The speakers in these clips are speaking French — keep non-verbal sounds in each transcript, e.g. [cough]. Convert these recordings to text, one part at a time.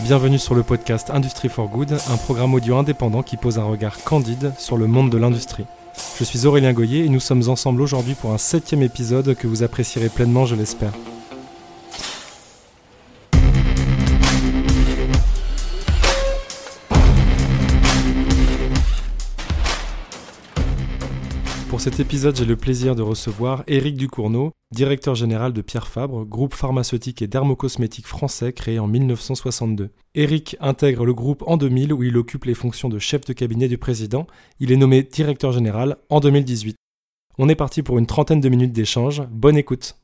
Bienvenue sur le podcast Industry for Good, un programme audio indépendant qui pose un regard candide sur le monde de l'industrie. Je suis Aurélien Goyer et nous sommes ensemble aujourd'hui pour un septième épisode que vous apprécierez pleinement, je l'espère. Pour cet épisode, j'ai le plaisir de recevoir Éric Ducournau, directeur général de Pierre Fabre, groupe pharmaceutique et dermocosmétique français créé en 1962. Éric intègre le groupe en 2000 où il occupe les fonctions de chef de cabinet du président. Il est nommé directeur général en 2018. On est parti pour une trentaine de minutes d'échange. Bonne écoute.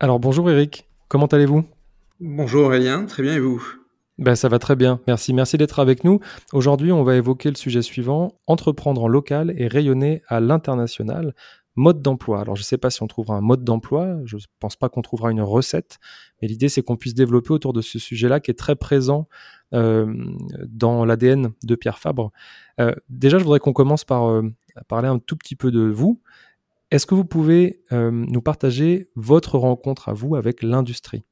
Alors bonjour Éric, comment allez-vous? Bonjour Aurélien, très bien et vous? Ben, ça va très bien, merci. Merci d'être avec nous. Aujourd'hui, on va évoquer le sujet suivant, entreprendre en local et rayonner à l'international. Mode d'emploi. Alors, je ne sais pas si on trouvera un mode d'emploi, je ne pense pas qu'on trouvera une recette, mais l'idée, c'est qu'on puisse développer autour de ce sujet-là qui est très présent euh, dans l'ADN de Pierre Fabre. Euh, déjà, je voudrais qu'on commence par euh, parler un tout petit peu de vous. Est-ce que vous pouvez nous partager votre rencontre à vous avec l'industrie?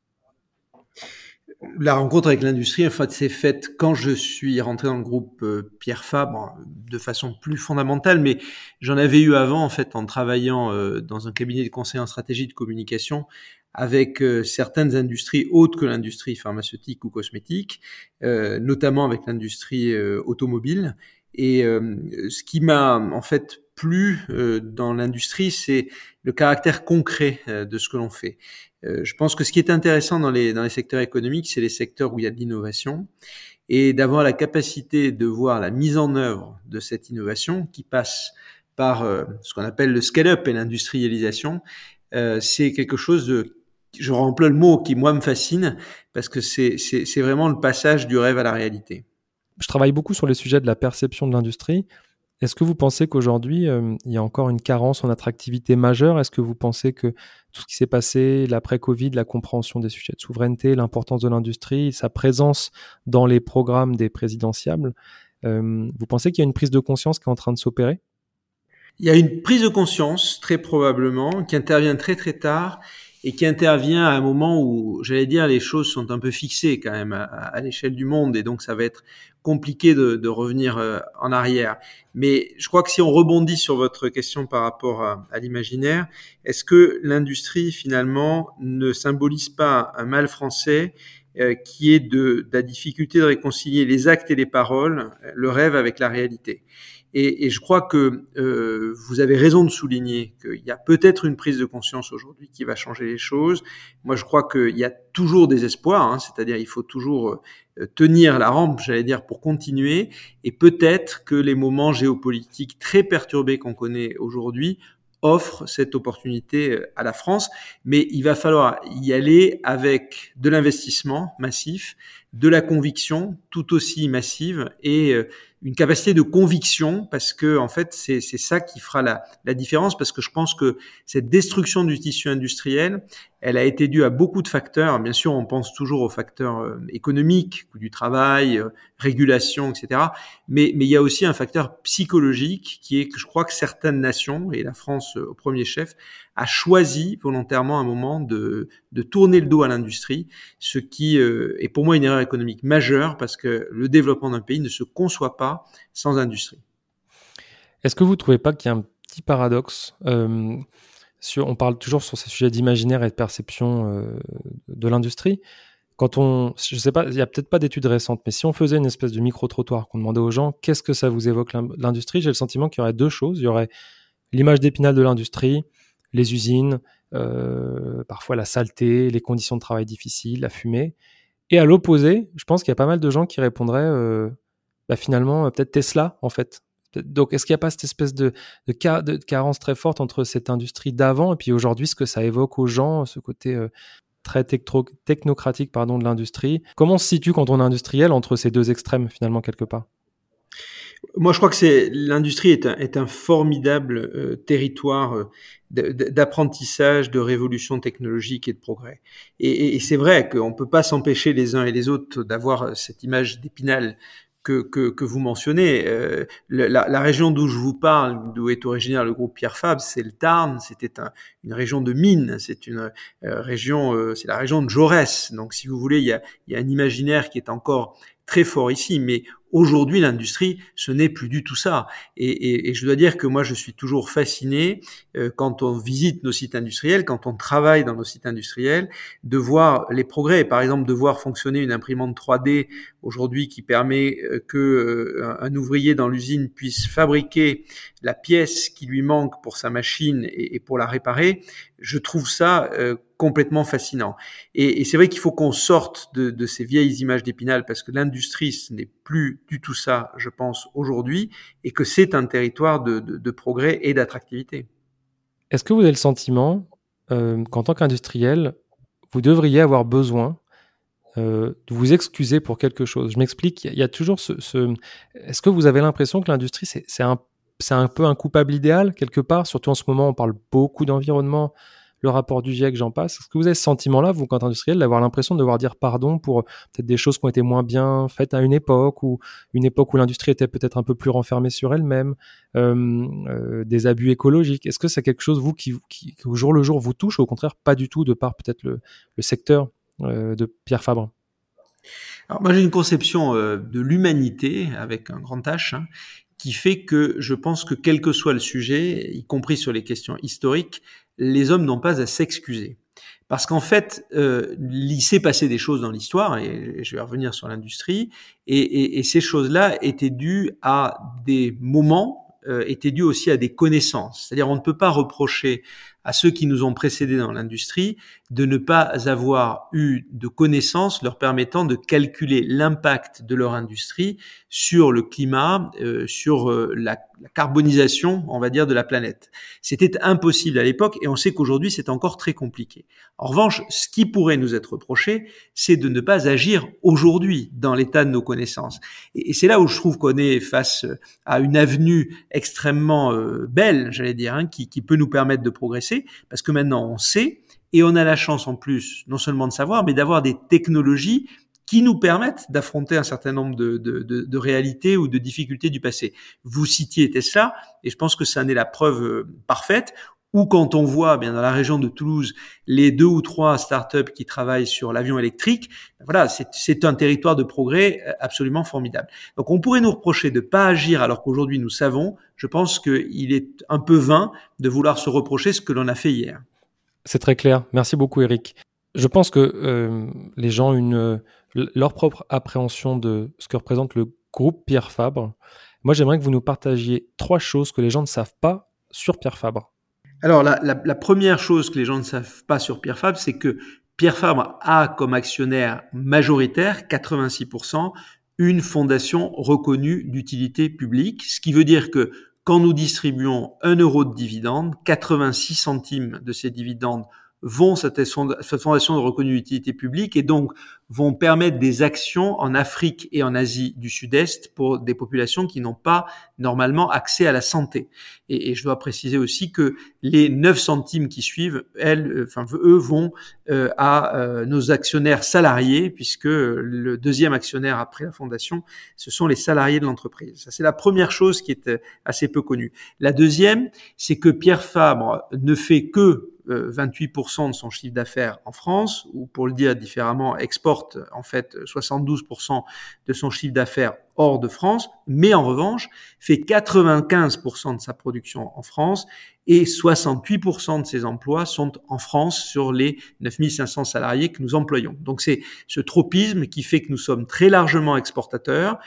La rencontre avec l'industrie, en fait, s'est faite quand je suis rentré dans le groupe euh, Pierre Fabre de façon plus fondamentale, mais j'en avais eu avant, en fait, en travaillant euh, dans un cabinet de conseil en stratégie de communication avec euh, certaines industries autres que l'industrie pharmaceutique ou cosmétique, notamment avec l'industrie automobile. Et ce qui m'a en fait plu dans l'industrie, c'est le caractère concret de ce que l'on fait. Euh, je pense que ce qui est intéressant dans les, secteurs économiques, c'est les secteurs où il y a de l'innovation et d'avoir la capacité de voir la mise en œuvre de cette innovation qui passe par euh, ce qu'on appelle le scale-up et l'industrialisation. Euh, c'est quelque chose de, je remplis le mot qui moi me fascine parce que c'est vraiment le passage du rêve à la réalité. Je travaille beaucoup sur les sujets de la perception de l'industrie. Est-ce que vous pensez qu'aujourd'hui, euh, il y a encore une carence en attractivité majeure? Est-ce que vous pensez que tout ce qui s'est passé, l'après-Covid, la compréhension des sujets de souveraineté, l'importance de l'industrie, sa présence dans les programmes des présidentiables, euh, vous pensez qu'il y a une prise de conscience qui est en train de s'opérer? Il y a une prise de conscience, très probablement, qui intervient très très tard et qui intervient à un moment où, j'allais dire, les choses sont un peu fixées quand même à, l'échelle du monde, et donc ça va être compliqué de, de, revenir euh, en arrière. Mais je crois que si on rebondit sur votre question par rapport à, à l'imaginaire, est-ce que l'industrie finalement ne symbolise pas un mal français euh, qui est de, de, la difficulté de réconcilier les actes et les paroles, le rêve avec la réalité? Et, et, je crois que euh, vous avez raison de souligner qu'il y a peut-être une prise de conscience aujourd'hui qui va changer les choses. Moi, je crois qu'il y a toujours des espoirs, hein, c'est-à-dire il faut toujours euh, tenir la rampe, j'allais dire, pour continuer. Et peut-être que les moments géopolitiques très perturbés qu'on connaît aujourd'hui offrent cette opportunité euh, à la France, mais il va falloir y aller avec de l'investissement massif, de la conviction tout aussi massive et euh, une capacité de conviction parce que en fait c'est ça qui fera la, la, différence parce que je pense que cette destruction du tissu industriel elle a été due à beaucoup de facteurs. Bien sûr on pense toujours aux facteurs euh, économiques coût du travail euh, régulation etc mais mais il y a aussi un facteur psychologique qui est que je crois que certaines nations et la France au premier chef a choisi volontairement un moment de, de tourner le dos à l'industrie, ce qui euh, est pour moi une erreur économique majeure parce que le développement d'un pays ne se conçoit pas sans industrie. Est-ce que vous ne trouvez pas qu'il y a un petit paradoxe euh, sur, On parle toujours sur ces sujets d'imaginaire et de perception euh, de l'industrie. Quand on, je sais pas, il n'y a peut-être pas d'études récentes, mais si on faisait une espèce de micro-trottoir, qu'on demandait aux gens qu'est-ce que ça vous évoque l'industrie, j'ai le sentiment qu'il y aurait deux choses. Il y aurait l'image d'épinal de l'industrie, les usines, euh, parfois la saleté, les conditions de travail difficiles, la fumée. Et à l'opposé, je pense qu'il y a pas mal de gens qui répondraient bah finalement, euh, peut-être Tesla, en fait. Donc, est-ce qu'il n'y a pas cette espèce de, carence très forte entre cette industrie d'avant et puis aujourd'hui, ce que ça évoque aux gens, ce côté très technocratique pardon, de l'industrie? Comment on se situe quand on est industriel entre ces deux extrêmes, finalement, quelque part? Moi, je crois que l'industrie est un, formidable euh, territoire euh, d'apprentissage, de révolution technologique et de progrès. Et, et, c'est vrai qu'on ne peut pas s'empêcher les uns et les autres d'avoir cette image d'épinal que, que, que, vous mentionnez. Euh, la, la, région d'où je vous parle, d'où est originaire le groupe Pierre Fabre, c'est le Tarn. C'était un, une région de mines, c'est une région, c'est la région de Jaurès. Donc, si vous voulez, il y a, y a un imaginaire qui est encore très fort ici, mais Aujourd'hui, l'industrie, ce n'est plus du tout ça. Et, et, et, je dois dire que moi, je suis toujours fasciné euh, quand on visite nos sites industriels, quand on travaille dans nos sites industriels, de voir les progrès. Par exemple, de voir fonctionner une imprimante 3D aujourd'hui qui permet euh, que euh, un ouvrier dans l'usine puisse fabriquer la pièce qui lui manque pour sa machine et pour la réparer. Je trouve ça complètement fascinant. Et, c'est vrai qu'il faut qu'on sorte de, ces vieilles images d'Épinal parce que l'industrie, ce n'est plus du tout ça, je pense, aujourd'hui, et que c'est un territoire de progrès et d'attractivité. Est-ce que vous avez le sentiment euh, qu'en tant qu'industriel, vous devriez avoir besoin euh, de vous excuser pour quelque chose? Je m'explique, il y a toujours ce... ce... Est-ce que vous avez l'impression que l'industrie, c'est un, un peu un coupable idéal, quelque part Surtout en ce moment, on parle beaucoup d'environnement, le rapport du GIEC, j'en passe. Est-ce que vous avez ce sentiment-là, vous, quand industriel, d'avoir l'impression de devoir dire pardon pour peut-être des choses qui ont été moins bien faites à une époque, ou une époque où l'industrie était peut-être un peu plus renfermée sur elle-même, euh, euh, des abus écologiques? Est-ce que c'est quelque chose, vous, qui, au jour le jour vous touche, ou au contraire pas du tout, de par peut-être le, secteur euh, de Pierre Fabre? Alors moi j'ai une conception de l'humanité avec un grand H hein, qui fait que je pense que quel que soit le sujet, y compris sur les questions historiques, les hommes n'ont pas à s'excuser. Parce qu'en fait, euh, il s'est passé des choses dans l'histoire, et je vais revenir sur l'industrie, et, ces choses-là étaient dues à des moments, euh, étaient dues aussi à des connaissances. C'est-à-dire, on ne peut pas reprocher à ceux qui nous ont précédés dans l'industrie de ne pas avoir eu de connaissances leur permettant de calculer l'impact de leur industrie sur le climat, euh, sur euh, la, carbonisation, on va dire, de la planète. C'était impossible à l'époque et on sait qu'aujourd'hui c'est encore très compliqué. En revanche, ce qui pourrait nous être reproché, c'est de ne pas agir aujourd'hui dans l'état de nos connaissances. Et, c'est là où je trouve qu'on est face à une avenue extrêmement euh, belle, j'allais dire, hein, qui peut nous permettre de progresser, parce que maintenant on sait et on a la chance en plus, non seulement de savoir, mais d'avoir des technologies qui nous permettent d'affronter un certain nombre de, de, réalités ou de difficultés du passé. Vous citiez Tesla, et je pense que ça en est la preuve euh, parfaite, ou quand on voit bien dans la région de Toulouse les deux ou trois startups qui travaillent sur l'avion électrique, voilà, c'est un territoire de progrès euh, absolument formidable. Donc on pourrait nous reprocher de pas agir alors qu'aujourd'hui nous savons. Je pense qu'il est un peu vain de vouloir se reprocher ce que l'on a fait hier. C'est très clair. Merci beaucoup, Eric. Je pense que euh, les gens une, leur propre appréhension de ce que représente le groupe Pierre Fabre. Moi, j'aimerais que vous nous partagiez trois choses que les gens ne savent pas sur Pierre Fabre. Alors, la, première chose que les gens ne savent pas sur Pierre Fabre, c'est que Pierre Fabre a comme actionnaire majoritaire, 86%, une fondation reconnue d'utilité publique, ce qui veut dire que quand nous distribuons un euro de dividende, 86 centimes de ces dividendes vont cette, fondation de reconnue d'utilité publique. Et donc vont permettre des actions en Afrique et en Asie du Sud-Est pour des populations qui n'ont pas normalement accès à la santé. Et, je dois préciser aussi que les 9 centimes qui suivent, elles, euh, enfin eux vont euh, à euh, nos actionnaires salariés puisque le deuxième actionnaire après la fondation, ce sont les salariés de l'entreprise. Ça c'est la première chose qui est assez peu connue. La deuxième, c'est que Pierre Fabre ne fait que 28% de son chiffre d'affaires en France, ou pour le dire différemment, exporte en fait 72% de son chiffre d'affaires hors de France, mais en revanche fait 95% de sa production en France et 68% de ses emplois sont en France sur les 9500 salariés que nous employons. Donc c'est ce tropisme qui fait que nous sommes très largement exportateurs,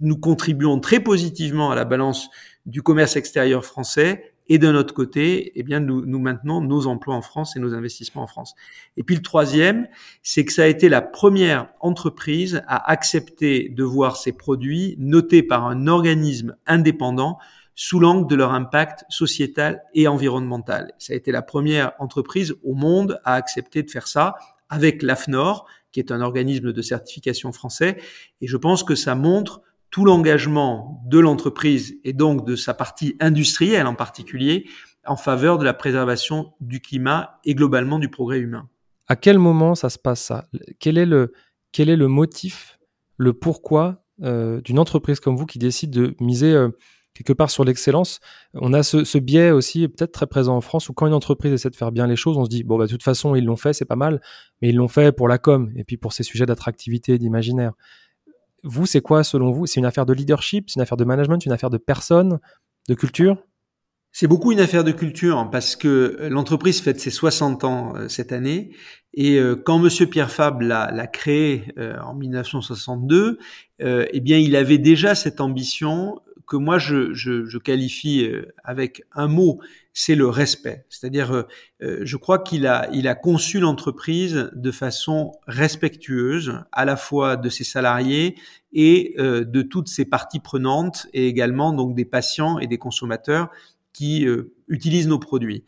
nous contribuons très positivement à la balance du commerce extérieur français et de notre côté, eh bien, nous, nous maintenons nos emplois en France et nos investissements en France. Et puis le troisième, c'est que ça a été la première entreprise à accepter de voir ses produits notés par un organisme indépendant sous l'angle de leur impact sociétal et environnemental. Ça a été la première entreprise au monde à accepter de faire ça avec l'AFNOR, qui est un organisme de certification français. Et je pense que ça montre tout l'engagement de l'entreprise et donc de sa partie industrielle en particulier en faveur de la préservation du climat et globalement du progrès humain. À quel moment ça se passe ça? Quel est, le, quel est le motif, le pourquoi euh, d'une entreprise comme vous qui décide de miser euh, quelque part sur l'excellence? On a ce, biais aussi peut-être très présent en France où quand une entreprise essaie de faire bien les choses, on se dit bon bah de toute façon ils l'ont fait, c'est pas mal, mais ils l'ont fait pour la com et puis pour ces sujets d'attractivité, d'imaginaire. Vous, c'est quoi selon vous? C'est une affaire de leadership, c'est une affaire de management, une affaire de personnes, de culture? C'est beaucoup une affaire de culture parce que l'entreprise fête ses 60 ans euh, cette année et euh, quand Monsieur Pierre Fabre l'a créé euh, en 1962, eh bien il avait déjà cette ambition que moi je qualifie avec un mot, c'est le respect. C'est-à-dire, je crois qu'il a, il a conçu l'entreprise de façon respectueuse, à la fois de ses salariés et de toutes ses parties prenantes, et également donc des patients et des consommateurs qui euh, utilisent nos produits.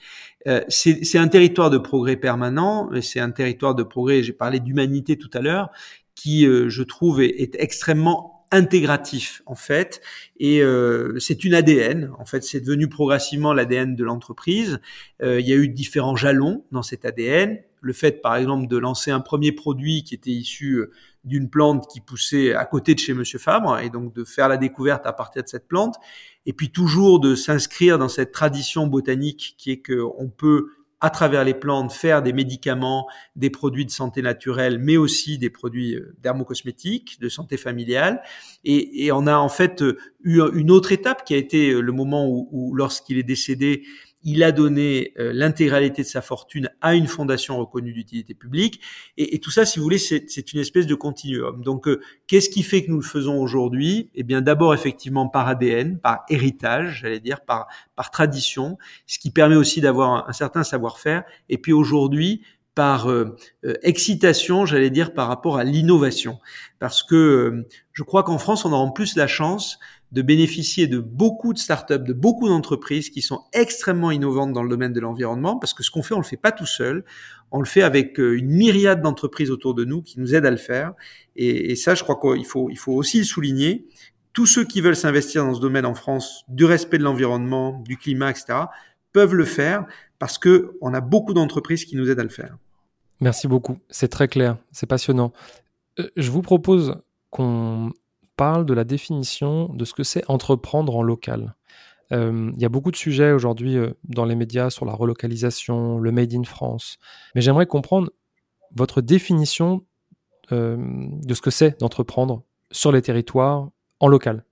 Euh, c'est un territoire de progrès permanent, c'est un territoire de progrès, j'ai parlé d'humanité tout à l'heure, qui, euh, je trouve, est, est, extrêmement intégratif en fait. Et euh, c'est une ADN en fait c'est devenu progressivement l'ADN de l'entreprise. Il y a eu différents jalons dans cet ADN le fait par exemple de lancer un premier produit qui était issu d'une plante qui poussait à côté de chez Monsieur Fabre et donc de faire la découverte à partir de cette plante et puis toujours de s'inscrire dans cette tradition botanique qui est qu'on peut à travers les plantes faire des médicaments, des produits de santé naturelle, mais aussi des produits euh, dermocosmétiques, de santé familiale. Et, on a en fait eu une autre étape qui a été le moment où lorsqu'il est décédé, il a donné euh, l'intégralité de sa fortune à une fondation reconnue d'utilité publique. Et, tout ça, si vous voulez, c'est une espèce de continuum. Donc, euh, qu'est-ce qui fait que nous le faisons aujourd'hui? Eh bien, d'abord, effectivement, par ADN, par héritage, j'allais dire, par, par tradition, ce qui permet aussi d'avoir un, certain savoir-faire. Et puis aujourd'hui, par euh, excitation, j'allais dire, par rapport à l'innovation. Parce que je crois qu'en France, on a en plus la chance de bénéficier de beaucoup de startups, de beaucoup d'entreprises qui sont extrêmement innovantes dans le domaine de l'environnement, parce que ce qu'on fait, on le fait pas tout seul, on le fait avec euh, une myriade d'entreprises autour de nous qui nous aident à le faire. Et, ça, je crois qu'il faut, il faut aussi le souligner. Tous ceux qui veulent s'investir dans ce domaine en France, du respect de l'environnement, du climat, etc., peuvent le faire parce que on a beaucoup d'entreprises qui nous aident à le faire. Merci beaucoup, c'est très clair, c'est passionnant. Euh, je vous propose qu'on parle de la définition de ce que c'est entreprendre en local. Euh, il y a beaucoup de sujets aujourd'hui euh, dans les médias sur la relocalisation, le Made in France. Mais j'aimerais comprendre votre définition euh, de ce que c'est d'entreprendre sur les territoires en local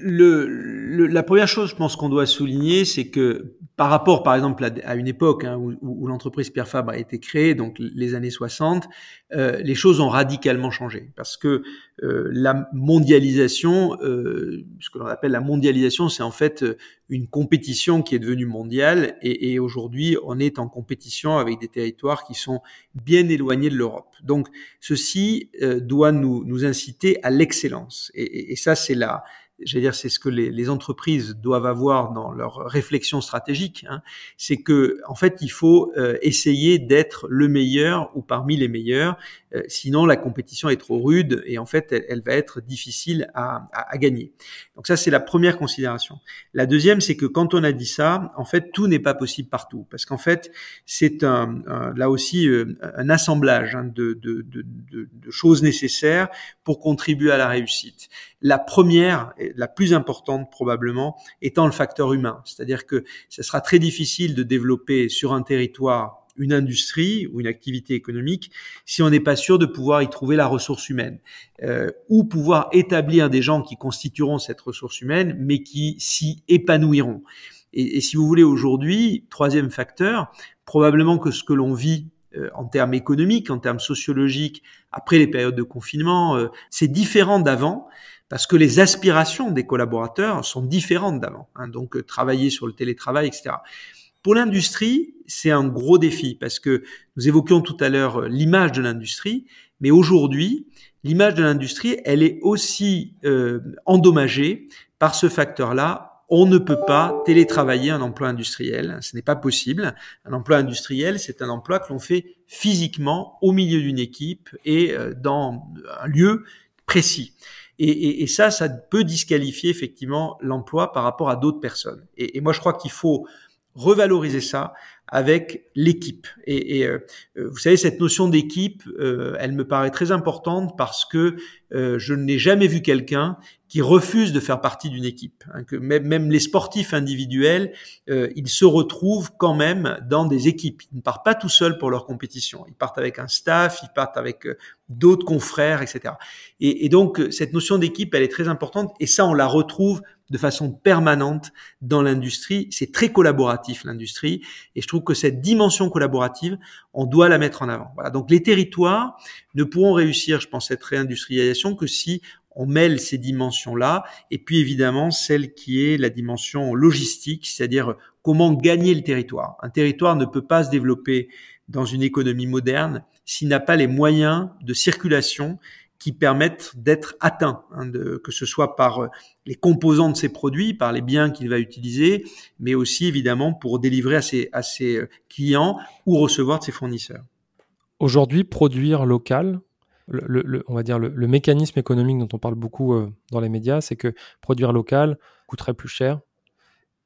le, la première chose, je pense qu'on doit souligner, c'est que par rapport, par exemple, à, une époque hein, où, où l'entreprise Pierre Fabre a été créée, donc les années 60, euh, les choses ont radicalement changé parce que euh, la mondialisation, euh, ce que l'on appelle la mondialisation, c'est en fait une compétition qui est devenue mondiale et, et aujourd'hui, on est en compétition avec des territoires qui sont bien éloignés de l'Europe. Donc, ceci euh, doit nous, nous inciter à l'excellence et, et, et ça, c'est la j'allais dire, c'est ce que les, entreprises doivent avoir dans leur réflexion stratégique, hein, c'est que en fait, il faut euh, essayer d'être le meilleur ou parmi les meilleurs. Euh, sinon, la compétition est trop rude et en fait, elle, elle va être difficile à, à, à, gagner. Donc ça, c'est la première considération. La deuxième, c'est que quand on a dit ça, en fait, tout n'est pas possible partout, parce qu'en fait, c'est un, là aussi euh, un assemblage hein, de, de, de, de choses nécessaires pour contribuer à la réussite. La première, la plus importante probablement, étant le facteur humain. C'est-à-dire que ce sera très difficile de développer sur un territoire une industrie ou une activité économique si on n'est pas sûr de pouvoir y trouver la ressource humaine euh, ou pouvoir établir des gens qui constitueront cette ressource humaine mais qui s'y épanouiront. Et, si vous voulez aujourd'hui, troisième facteur, probablement que ce que l'on vit euh, en termes économiques, en termes sociologiques, après les périodes de confinement, euh, c'est différent d'avant parce que les aspirations des collaborateurs sont différentes d'avant. Hein, donc, euh, travailler sur le télétravail, etc. Pour l'industrie, c'est un gros défi parce que nous évoquions tout à l'heure euh, l'image de l'industrie, mais aujourd'hui, l'image de l'industrie, elle est aussi euh, endommagée par ce facteur-là. On ne peut pas télétravailler un emploi industriel, ce n'est pas possible. Un emploi industriel, c'est un emploi que l'on fait physiquement au milieu d'une équipe et dans un lieu précis. Et, ça, ça peut disqualifier effectivement l'emploi par rapport à d'autres personnes. Et, moi, je crois qu'il faut revaloriser ça avec l'équipe. Et, et euh, vous savez, cette notion d'équipe, euh, elle me paraît très importante parce que euh, je n'ai jamais vu quelqu'un qui refuse de faire partie d'une équipe. Hein, même, les sportifs individuels, euh, ils se retrouvent quand même dans des équipes. Ils ne partent pas tout seuls pour leur compétition. Ils partent avec un staff, ils partent avec euh, d'autres confrères, etc. Et, et donc cette notion d'équipe, elle est très importante. Et ça, on la retrouve de façon permanente dans l'industrie. C'est très collaboratif l'industrie, et je trouve que cette dimension collaborative, on doit la mettre en avant. Voilà. Donc les territoires ne pourront réussir, je pense, cette réindustrialisation que si on mêle ces dimensions-là, et puis évidemment celle qui est la dimension logistique, c'est-à-dire comment gagner le territoire. Un territoire ne peut pas se développer dans une économie moderne s'il n'a pas les moyens de circulation qui permettent d'être atteints, hein, que ce soit par euh, les composants de ses produits, par les biens qu'il va utiliser, mais aussi évidemment pour délivrer à ses, à ses euh, clients ou recevoir de ses fournisseurs. Aujourd'hui, produire local, le, on va dire le, mécanisme économique dont on parle beaucoup euh, dans les médias, c'est que produire local coûterait plus cher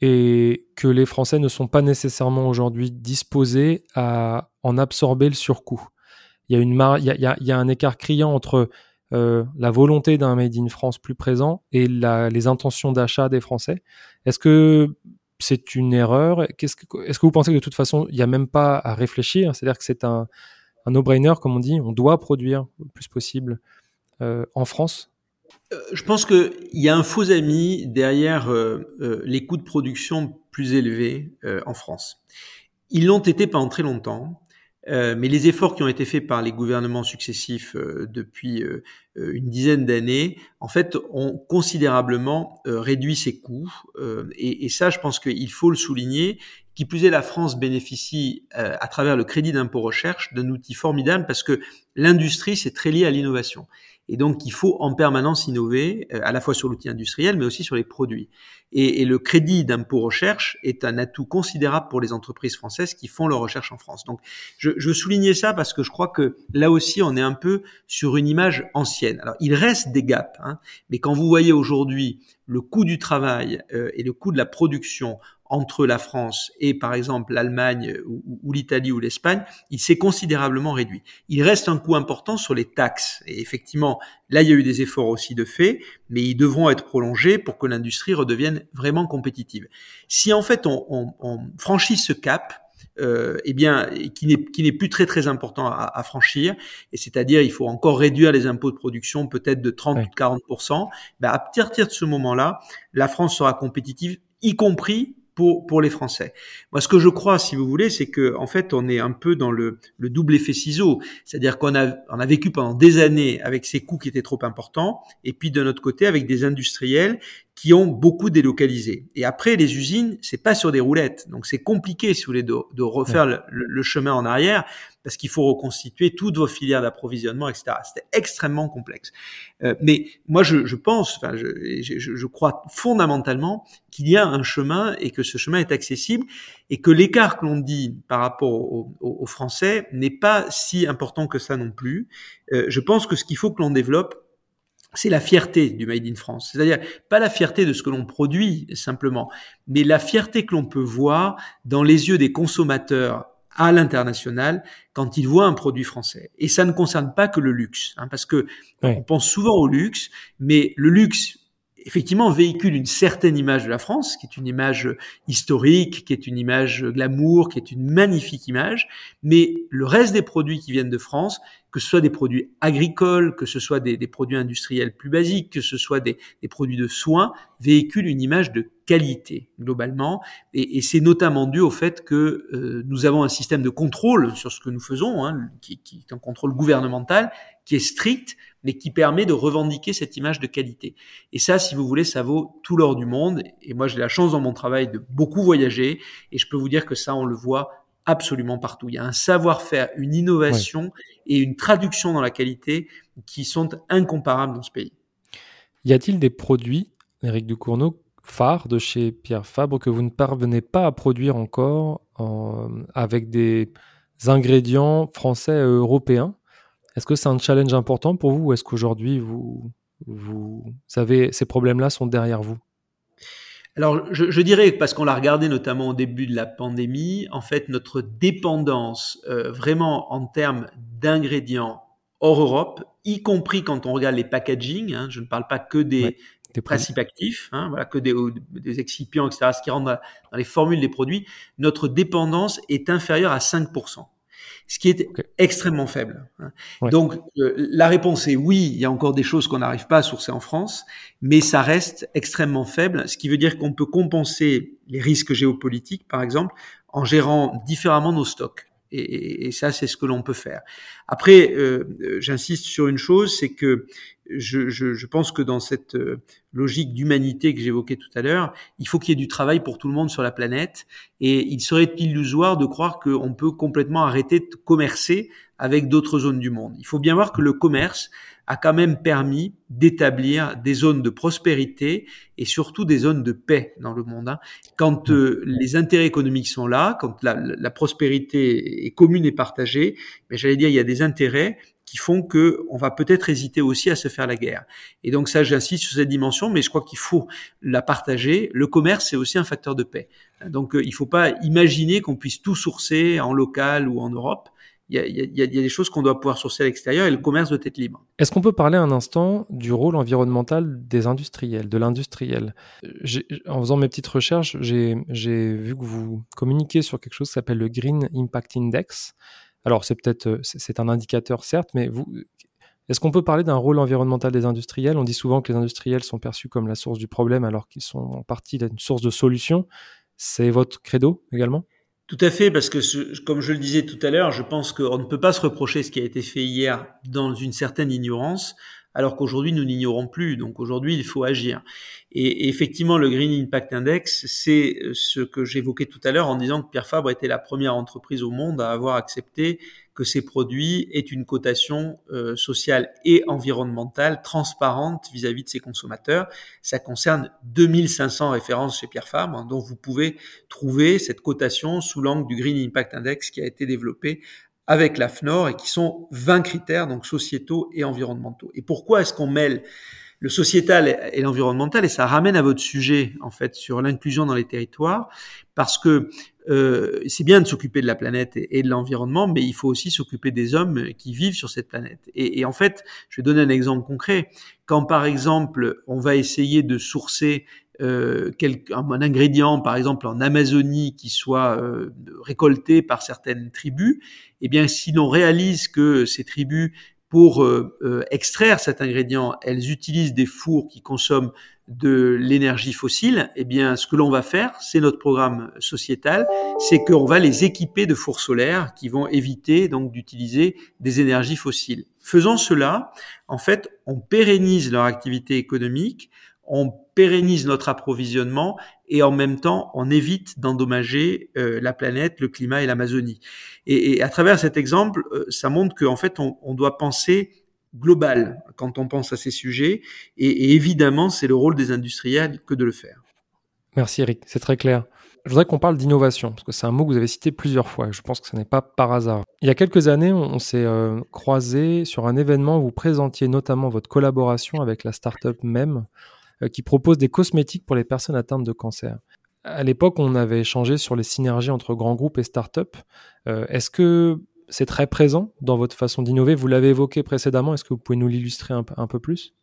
et que les Français ne sont pas nécessairement aujourd'hui disposés à en absorber le surcoût. Il y a, une il y a, il y a un écart criant entre euh, la volonté d'un Made in France plus présent et les intentions d'achat des Français. Est-ce que c'est une erreur? Est-ce que, vous pensez que de toute façon, il n'y a même pas à réfléchir? C'est-à-dire que c'est un, un no-brainer, comme on dit, on doit produire le plus possible euh, en France? Euh, Je pense qu'il y a un faux ami derrière les coûts de production plus élevés en France. Ils l'ont été pendant très longtemps. Euh, mais les efforts qui ont été faits par les gouvernements successifs euh, depuis euh, une dizaine d'années, en fait, ont considérablement réduit ces coûts. Et, et, ça, je pense qu'il faut le souligner. Qui plus est, la France bénéficie à travers le crédit d'impôt recherche d'un outil formidable parce que l'industrie, c'est très lié à l'innovation. Et donc, il faut en permanence innover, euh, à la fois sur l'outil industriel, mais aussi sur les produits. Et, et le crédit d'impôt recherche est un atout considérable pour les entreprises françaises qui font leur recherche en France. Donc, je, je souligner ça parce que je crois que là aussi, on est un peu sur une image ancienne. Alors, il reste des gaps, hein, mais quand vous voyez aujourd'hui le coût du travail euh, et le coût de la production entre la France et par exemple l'Allemagne ou, l'Italie ou l'Espagne, il s'est considérablement réduit. Il reste un coût important sur les taxes. Et effectivement, là, il y a eu des efforts aussi de fait, mais ils devront être prolongés pour que l'industrie redevienne vraiment compétitive. Si en fait on, on, on franchit ce cap, euh, eh bien, qui n'est qui n'est plus très très important à, à franchir, et c'est-à-dire il faut encore réduire les impôts de production peut-être de 30 ou 40% ben, à partir de ce moment-là, la France sera compétitive, y compris pour, pour les Français. Moi, ce que je crois, si vous voulez, c'est que en fait, on est un peu dans le, le double effet ciseau, c'est-à-dire qu'on a, on a vécu pendant des années avec ces coûts qui étaient trop importants, et puis de notre côté avec des industriels qui ont beaucoup délocalisé. Et après, les usines, c'est pas sur des roulettes, donc c'est compliqué, si vous voulez, de, de refaire le, le, chemin en arrière parce qu'il faut reconstituer toutes vos filières d'approvisionnement, etc. C'était extrêmement complexe. Euh, mais moi, je, je pense, enfin, je, je, je, crois fondamentalement qu'il y a un chemin et que ce chemin est accessible et que l'écart que l'on dit par rapport aux, aux, Français n'est pas si important que ça non plus. Euh, je pense que ce qu'il faut que l'on développe, c'est la fierté du Made in France. C'est-à-dire pas la fierté de ce que l'on produit simplement, mais la fierté que l'on peut voir dans les yeux des consommateurs à l'international quand ils voient un produit français. Et ça ne concerne pas que le luxe, hein, parce que on pense souvent au luxe, mais le luxe effectivement véhicule une certaine image de la France, qui est une image historique, qui est une image glamour, qui est une magnifique image, mais le reste des produits qui viennent de France, que ce soit des produits agricoles, que ce soit des, des produits industriels plus basiques, que ce soit des, des, produits de soins, véhiculent une image de qualité globalement, et, et c'est notamment dû au fait que euh, nous avons un système de contrôle sur ce que nous faisons, hein, qui, qui est un contrôle gouvernemental, qui est strict, mais qui permet de revendiquer cette image de qualité. Et ça, si vous voulez, ça vaut tout l'or du monde. Et moi, j'ai la chance dans mon travail de beaucoup voyager, et je peux vous dire que ça, on le voit absolument partout. Il y a un savoir-faire, une innovation et une traduction dans la qualité qui sont incomparables dans ce pays. Y a-t-il des produits, Eric Ducournau, phares de chez Pierre Fabre que vous ne parvenez pas à produire encore avec des ingrédients français et européens? Est-ce que c'est un challenge important pour vous ou est-ce qu'aujourd'hui vous, vous savez ces problèmes-là sont derrière vous? Alors, je, je, dirais, parce qu'on l'a regardé notamment au début de la pandémie, en fait, notre dépendance euh, vraiment en termes d'ingrédients hors Europe, y compris quand on regarde les packaging, hein, je ne parle pas que des, des principes actifs, hein, voilà, que des, des, excipients, etc., ce qui rentre dans, dans, les formules des produits, notre dépendance est inférieure à 5% ce qui est extrêmement faible. Hein. Donc euh, la réponse est oui, il y a encore des choses qu'on n'arrive pas à sourcer en France, mais ça reste extrêmement faible, ce qui veut dire qu'on peut compenser les risques géopolitiques, par exemple, en gérant différemment nos stocks. Et, et ça, c'est ce que l'on peut faire. Après, euh, euh, j'insiste sur une chose, c'est que je, je, je, pense que dans cette euh, logique d'humanité que j'évoquais tout à l'heure, il faut qu'il y ait du travail pour tout le monde sur la planète. Et il serait illusoire de croire qu'on peut complètement arrêter de commercer avec d'autres zones du monde. Il faut bien voir que le commerce a quand même permis d'établir des zones de prospérité et surtout des zones de paix dans le monde. Hein. Quand les intérêts économiques sont là, quand la, la prospérité est commune et partagée, mais j'allais dire il y a des intérêts qui font que on va peut-être hésiter aussi à se faire la guerre. Et donc ça, j'insiste sur cette dimension, mais je crois qu'il faut la partager. Le commerce, c'est aussi un facteur de paix. Donc euh, il ne faut pas imaginer qu'on puisse tout sourcer en local ou en Europe. Il y, a, des choses qu'on doit pouvoir sourcer à l'extérieur et le commerce doit être libre. Est-ce qu'on peut parler un instant du rôle environnemental des industriels, de l'industriel? En faisant mes petites recherches, j'ai vu que vous communiquez sur quelque chose qui s'appelle le Green Impact Index. Alors c'est peut-être euh, c'est un indicateur certes, mais vous, est-ce qu'on peut parler d'un rôle environnemental des industriels? On dit souvent que les industriels sont perçus comme la source du problème alors qu'ils sont en partie une source de solution. C'est votre credo également? Tout à fait, parce que comme je le disais tout à l'heure, je pense qu'on ne peut pas se reprocher ce qui a été fait hier dans une certaine ignorance alors qu'aujourd'hui nous n'ignorons plus. Donc aujourd'hui il faut agir. Et, effectivement le Green Impact Index, c'est euh, ce que j'évoquais tout à l'heure en disant que Pierre Fabre était la première entreprise au monde à avoir accepté que ses produits aient une cotation euh, sociale et environnementale transparente vis-à-vis de ses consommateurs. Ça concerne 2500 références chez Pierre Fabre, hein, dont vous pouvez trouver cette cotation sous l'angle du Green Impact Index qui a été développé avec l'AFNOR et qui sont 20 critères, donc sociétaux et environnementaux. Et pourquoi est-ce qu'on mêle le sociétal et l'environnemental et ça ramène à votre sujet en fait sur l'inclusion dans les territoires parce que euh, c'est bien de s'occuper de la planète et, de l'environnement, mais il faut aussi s'occuper des hommes qui vivent sur cette planète. Et, et, en fait, je vais donner un exemple concret. Quand par exemple on va essayer de sourcer euh, un ingrédient, par exemple en Amazonie, qui soit euh, récolté par certaines tribus, eh bien, si l'on réalise que ces tribus, pour euh, euh, extraire cet ingrédient, elles utilisent des fours qui consomment de l'énergie fossile, eh bien, ce que l'on va faire, c'est notre programme sociétal, c'est qu'on va les équiper de fours solaires qui vont éviter donc d'utiliser des énergies fossiles. Faisant cela, en fait, on pérennise leur activité économique, on pérennise notre approvisionnement et en même temps on évite d'endommager euh, la planète, le climat et l'Amazonie. Et, à travers cet exemple, euh, ça montre qu'en fait on, doit penser global quand on pense à ces sujets et, évidemment c'est le rôle des industriels que de le faire. Merci Eric, c'est très clair. Je voudrais qu'on parle d'innovation, parce que c'est un mot que vous avez cité plusieurs fois, et je pense que ce n'est pas par hasard. Il y a quelques années, on, s'est euh, croisé sur un événement où vous présentiez notamment votre collaboration avec la startup MEM, qui propose des cosmétiques pour les personnes atteintes de cancer. À l'époque, on avait échangé sur les synergies entre grands groupes et start-up. Euh, est-ce que c'est très présent dans votre façon d'innover? Vous l'avez évoqué précédemment. Est-ce que vous pouvez nous l'illustrer un, peu plus?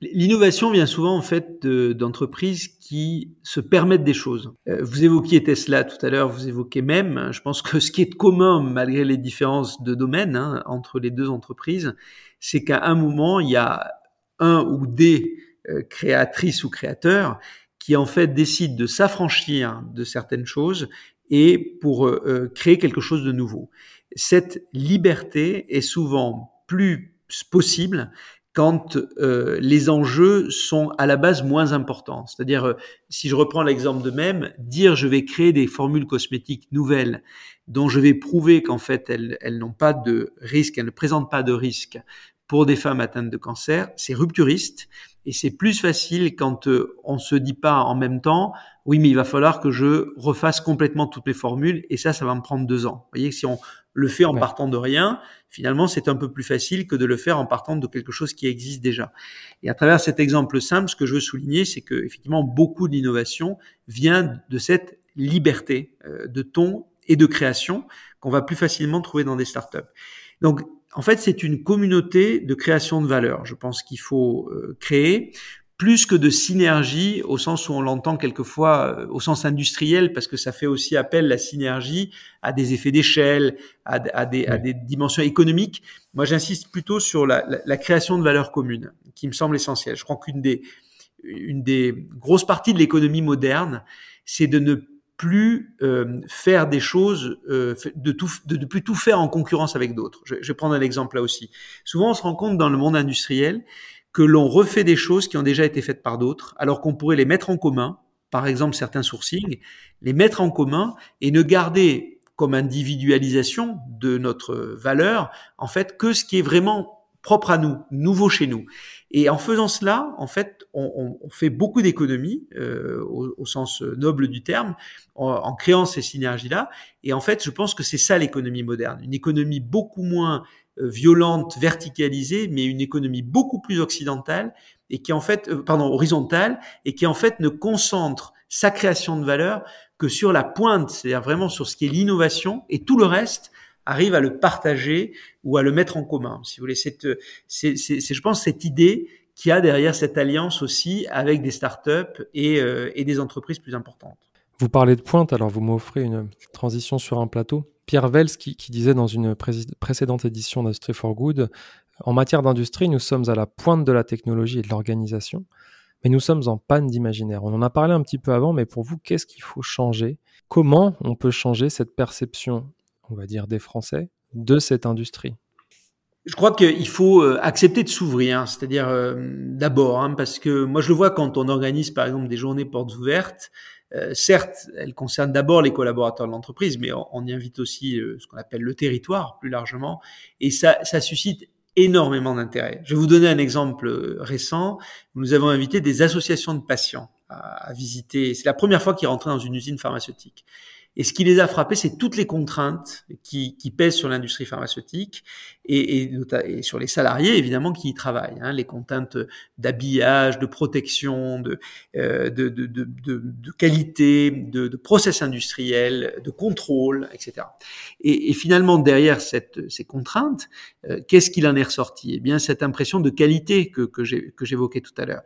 L'innovation vient souvent en fait d'entreprises qui se permettent des choses. Euh, vous évoquiez Tesla tout à l'heure, vous évoquez même. Je pense que ce qui est commun malgré les différences de domaine hein, entre les deux entreprises, c'est qu'à un moment il y a un ou des euh, créatrice ou créateur qui en fait décide de s'affranchir de certaines choses et pour euh, euh, créer quelque chose de nouveau. Cette liberté est souvent plus possible quand euh, les enjeux sont à la base moins importants. C'est-à-dire, si je reprends l'exemple de même, dire je vais créer des formules cosmétiques nouvelles dont je vais prouver qu'en fait elles, elles n'ont pas de risque, elles ne présentent pas de risque pour des femmes atteintes de cancer, c'est rupturiste et c'est plus facile quand euh, on se dit pas en même temps, oui, mais il va falloir que je refasse complètement toutes mes formules, et ça, ça va me prendre deux ans. Vous voyez, si on le fait en partant de rien, finalement, c'est un peu plus facile que de le faire en partant de quelque chose qui existe déjà. Et à travers cet exemple simple, ce que je veux souligner, c'est que effectivement, beaucoup d'innovation vient de cette liberté euh, de ton et de création qu'on va plus facilement trouver dans des startups. Donc, en fait, c'est une communauté de création de valeur. Je pense qu'il faut euh, créer plus que de synergie au sens où on l'entend quelquefois euh, au sens industriel parce que ça fait aussi appel la synergie à des effets d'échelle, à, des, à, des, dimensions économiques. Moi, j'insiste plutôt sur la, la, création de valeurs communes qui me semble essentielle. Je crois qu'une des, une des grosses parties de l'économie moderne, c'est de ne plus euh, faire des choses, euh, de, tout, de plus tout faire en concurrence avec d'autres. Je, je vais prendre un exemple là aussi. Souvent, on se rend compte dans le monde industriel que l'on refait des choses qui ont déjà été faites par d'autres, alors qu'on pourrait les mettre en commun, par exemple certains sourcings, les mettre en commun et ne garder comme individualisation de notre valeur, en fait, que ce qui est vraiment propre à nous, nouveau chez nous. Et en faisant cela, en fait, on, on fait beaucoup d'économies euh, au, au, sens noble du terme, en, en créant ces synergies-là. Et en fait, je pense que c'est ça l'économie moderne, une économie beaucoup moins euh, violente, verticalisée, mais une économie beaucoup plus occidentale et qui en fait, euh, pardon, horizontale et qui en fait ne concentre sa création de valeur que sur la pointe, c'est-à-dire vraiment sur ce qui est l'innovation et tout le reste arrive à le partager ou à le mettre en commun. Si vous voulez, c'est, c'est, je pense, cette idée qui a derrière cette alliance aussi avec des startups et, euh, et des entreprises plus importantes. Vous parlez de pointe, alors vous m'offrez une transition sur un plateau. Pierre Vels qui, disait dans une précédente édition d'Industry for Good, en matière d'industrie, nous sommes à la pointe de la technologie et de l'organisation, mais nous sommes en panne d'imaginaire. On en a parlé un petit peu avant, mais pour vous, qu'est-ce qu'il faut changer? Comment on peut changer cette perception, on va dire, des Français de cette industrie? Je crois qu'il faut euh, accepter de s'ouvrir, c'est-à-dire euh, d'abord, hein, parce que moi je le vois quand on organise par exemple des journées portes ouvertes, euh, certes, elle concerne d'abord les collaborateurs de l'entreprise, mais on, y invite aussi ce qu'on appelle le territoire plus largement, et ça, suscite énormément d'intérêt. Je vais vous donner un exemple récent. Nous avons invité des associations de patients à, à visiter. C'est la première fois qu'ils rentraient dans une usine pharmaceutique. Et ce qui les a frappés, c'est toutes les contraintes qui, qui pèsent sur l'industrie pharmaceutique et, et, et, sur les salariés, évidemment, qui y travaillent. Hein, les contraintes d'habillage, de protection, de, euh, de, de, de, de, qualité, de, de process industriel, de contrôle, etc. Et, et finalement, derrière cette, ces contraintes, euh, qu'est-ce qu'il en est ressorti? Eh bien, cette impression de qualité que, que j'évoquais tout à l'heure.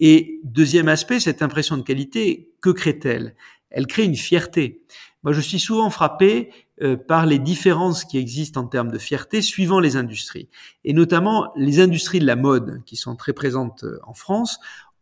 Et deuxième aspect, cette impression de qualité, que crée-t-elle? Elle crée une fierté. Moi, je suis souvent frappé euh, par les différences qui existent en termes de fierté suivant les industries. Et notamment, les industries de la mode, qui sont très présentes euh, en France,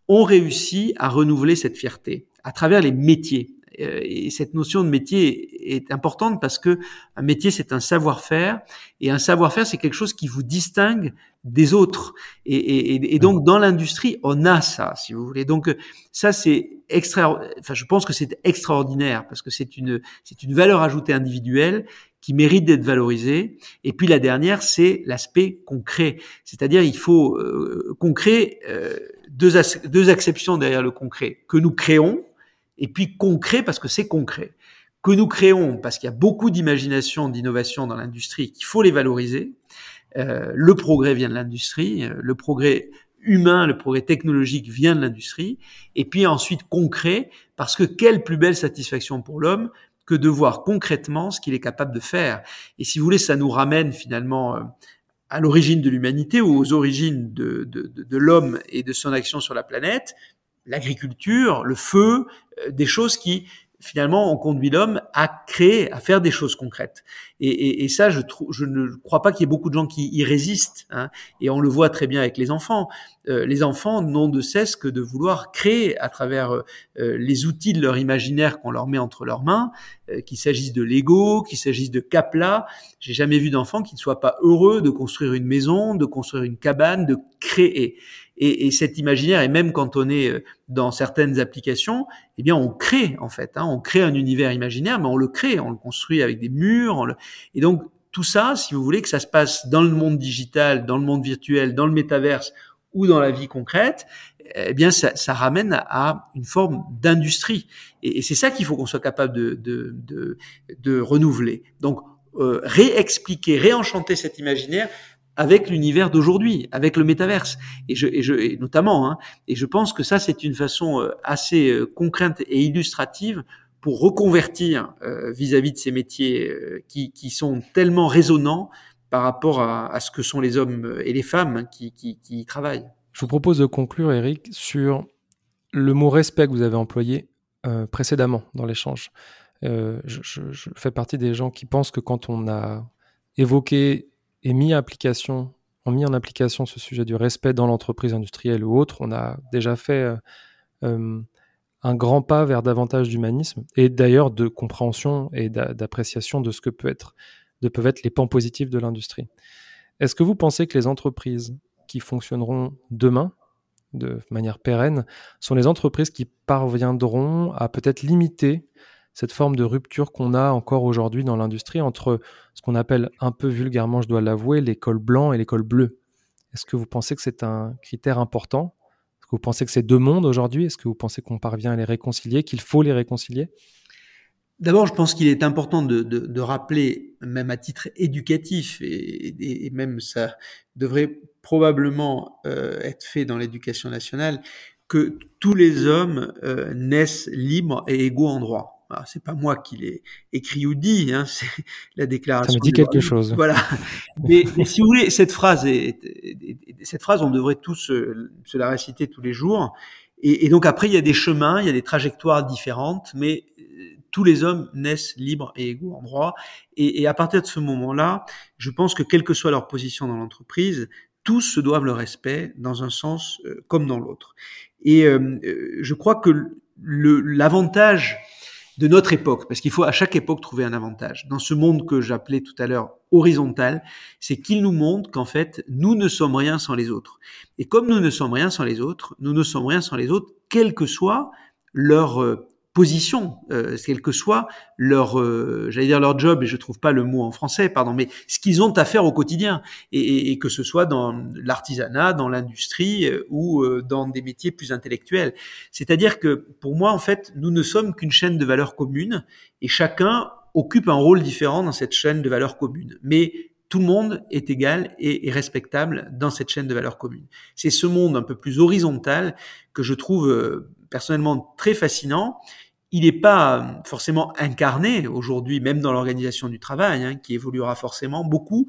ont réussi à renouveler cette fierté à travers les métiers. Euh, et cette notion de métier est importante parce que un métier c'est un savoir-faire et un savoir-faire c'est quelque chose qui vous distingue des autres. Et, donc dans l'industrie on a ça, si vous voulez. Donc ça c'est extra. Enfin je pense que c'est extraordinaire parce que c'est une c'est une valeur ajoutée individuelle qui mérite d'être valorisée. Et puis la dernière c'est l'aspect concret, c'est-à-dire il faut euh, concret. Euh, deux, deux acceptions derrière le concret que nous créons et puis concret parce que c'est concret, que nous créons parce qu'il y a beaucoup d'imagination, d'innovation dans l'industrie, qu'il faut les valoriser. Euh, le progrès vient de l'industrie, euh, le progrès humain, le progrès technologique vient de l'industrie, et puis ensuite concret, parce que quelle plus belle satisfaction pour l'homme que de voir concrètement ce qu'il est capable de faire. Et si vous voulez, ça nous ramène finalement euh, à l'origine de l'humanité ou aux origines de, de, de, de l'homme et de son action sur la planète, l'agriculture, le feu, euh, des choses qui finalement ont conduit l'homme à créer, à faire des choses concrètes. Et, et, et ça, je, je ne crois pas qu'il y ait beaucoup de gens qui y résistent. Hein. Et on le voit très bien avec les enfants. Euh, les enfants n'ont de cesse que de vouloir créer à travers euh, les outils de leur imaginaire qu'on leur met entre leurs mains, euh, qu'il s'agisse de Lego, qu'il s'agisse de Capla. J'ai jamais vu d'enfant qui ne soit pas heureux de construire une maison, de construire une cabane, de créer. Et, et, cet imaginaire, et même quand on est euh, dans certaines applications, eh bien, on crée en fait. Hein, on crée un univers imaginaire, mais on le crée, on le construit avec des murs. Le... Et donc tout ça, si vous voulez que ça se passe dans le monde digital, dans le monde virtuel, dans le métaverse ou dans la vie concrète, eh bien, ça, ça ramène à une forme d'industrie. Et, et c'est ça qu'il faut qu'on soit capable de, de, de, de renouveler. Donc, euh, réexpliquer, réenchanter cet imaginaire avec l'univers d'aujourd'hui, avec le métaverse, et, je, et, je, notamment. Hein, et je pense que ça, c'est une façon euh, assez euh, concrète et illustrative pour reconvertir euh, vis-à-vis de ces métiers qui, qui, sont tellement résonnants par rapport à, ce que sont les hommes et les femmes qui, qui, qui y travaillent. Je vous propose de conclure, Eric, sur le mot respect que vous avez employé précédemment dans l'échange. Je, fais partie des gens qui pensent que quand on a évoqué et mis, ont mis en application ce sujet du respect dans l'entreprise industrielle ou autre, on a déjà fait euh, euh un grand pas vers davantage d'humanisme et d'ailleurs de compréhension et d'appréciation de ce que peuvent être les pans positifs de l'industrie. Est-ce que vous pensez que les entreprises qui fonctionneront demain de manière pérenne sont les entreprises qui parviendront à peut-être limiter cette forme de rupture qu'on a encore aujourd'hui dans l'industrie entre ce qu'on appelle un peu vulgairement, je dois l'avouer, l'école blanc et l'école bleue. Est-ce que vous pensez que c'est un critère important? Est-ce que vous pensez que c'est deux mondes aujourd'hui? Est-ce que vous pensez qu'on parvient à les réconcilier, qu'il faut les réconcilier? D'abord, je pense qu'il est important de, rappeler, même à titre éducatif, et même ça devrait probablement euh, être fait dans l'éducation nationale, que tous les hommes euh, naissent libres et égaux en droit. Alors, c'est pas moi qui l'ai écrit ou dit, hein, [laughs] c'est la déclaration. Ça me dit quelque chose. Voilà. [laughs] Mais, mais, si vous voulez, cette phrase, est, cette phrase, on devrait tous euh, se la réciter tous les jours. Et, et, donc après, il y a des chemins, il y a des trajectoires différentes, mais euh, tous les hommes naissent libres et égaux en droit. Et, et à partir de ce moment-là, je pense que quelle que soit leur position dans l'entreprise, tous se doivent le respect dans un sens euh, comme dans l'autre. Et euh, je crois que l'avantage de notre époque, parce qu'il faut à chaque époque trouver un avantage. Dans ce monde que j'appelais tout à l'heure horizontal, c'est qu'il nous montre qu'en fait, nous ne sommes rien sans les autres. Et comme nous ne sommes rien sans les autres, nous ne sommes rien sans les autres, quel que soit leur euh, position, euh, quel que soit leur, euh, j'allais dire leur job, et je trouve pas le mot en français, pardon, mais ce qu'ils ont à faire au quotidien, et, et, et que ce soit dans l'artisanat, dans l'industrie euh, ou euh, dans des métiers plus intellectuels. C'est-à-dire que pour moi, en fait, nous ne sommes qu'une chaîne de valeurs communes, et chacun occupe un rôle différent dans cette chaîne de valeurs communes. Mais tout le monde est égal et, respectable dans cette chaîne de valeurs communes. C'est ce monde un peu plus horizontal que je trouve euh, personnellement très fascinant il n'est pas forcément incarné aujourd'hui, même dans l'organisation du travail, hein, qui évoluera forcément beaucoup,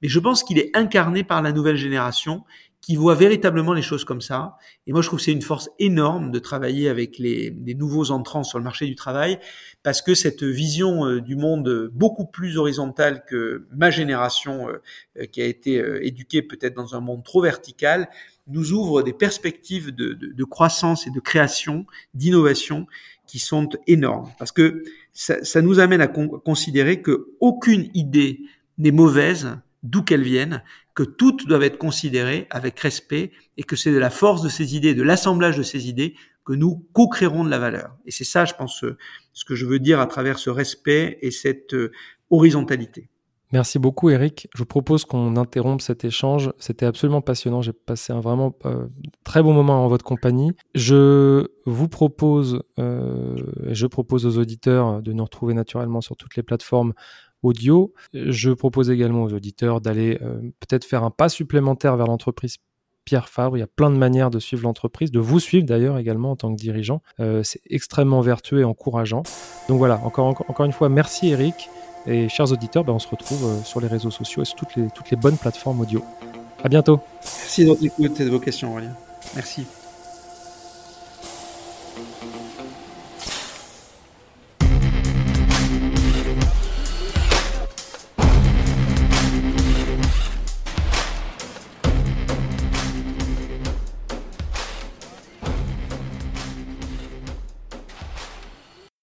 mais je pense qu'il est incarné par la nouvelle génération qui voit véritablement les choses comme ça. Et moi, je trouve que c'est une force énorme de travailler avec les, les, nouveaux entrants sur le marché du travail, parce que cette vision euh, du monde beaucoup plus horizontale que ma génération, euh, qui a été euh, éduquée peut-être dans un monde trop vertical, nous ouvre des perspectives de, de, de croissance et de création, d'innovation, qui sont énormes. Parce que ça, ça nous amène à con considérer que aucune idée n'est mauvaise, d'où qu'elle vienne, que toutes doivent être considérées avec respect et que c'est de la force de ces idées, de l'assemblage de ces idées que nous co-créerons de la valeur. Et c'est ça, je pense, ce que je veux dire à travers ce respect et cette euh, horizontalité. Merci beaucoup Eric. Je vous propose qu'on interrompe cet échange. C'était absolument passionnant. J'ai passé un vraiment euh, très bon moment en votre compagnie. Je vous propose, euh, je propose aux auditeurs de nous retrouver naturellement sur toutes les plateformes audio. Je propose également aux auditeurs d'aller euh, peut-être faire un pas supplémentaire vers l'entreprise Pierre Fabre. Il y a plein de manières de suivre l'entreprise, de vous suivre d'ailleurs également en tant que dirigeant. Euh, c'est extrêmement vertueux et encourageant. Donc voilà, encore, encore, encore une fois, merci Eric. Et chers auditeurs, ben on se retrouve euh, sur les réseaux sociaux et sur toutes les, toutes les bonnes plateformes audio. À bientôt. Merci de et de vos questions, Aurélien. Merci.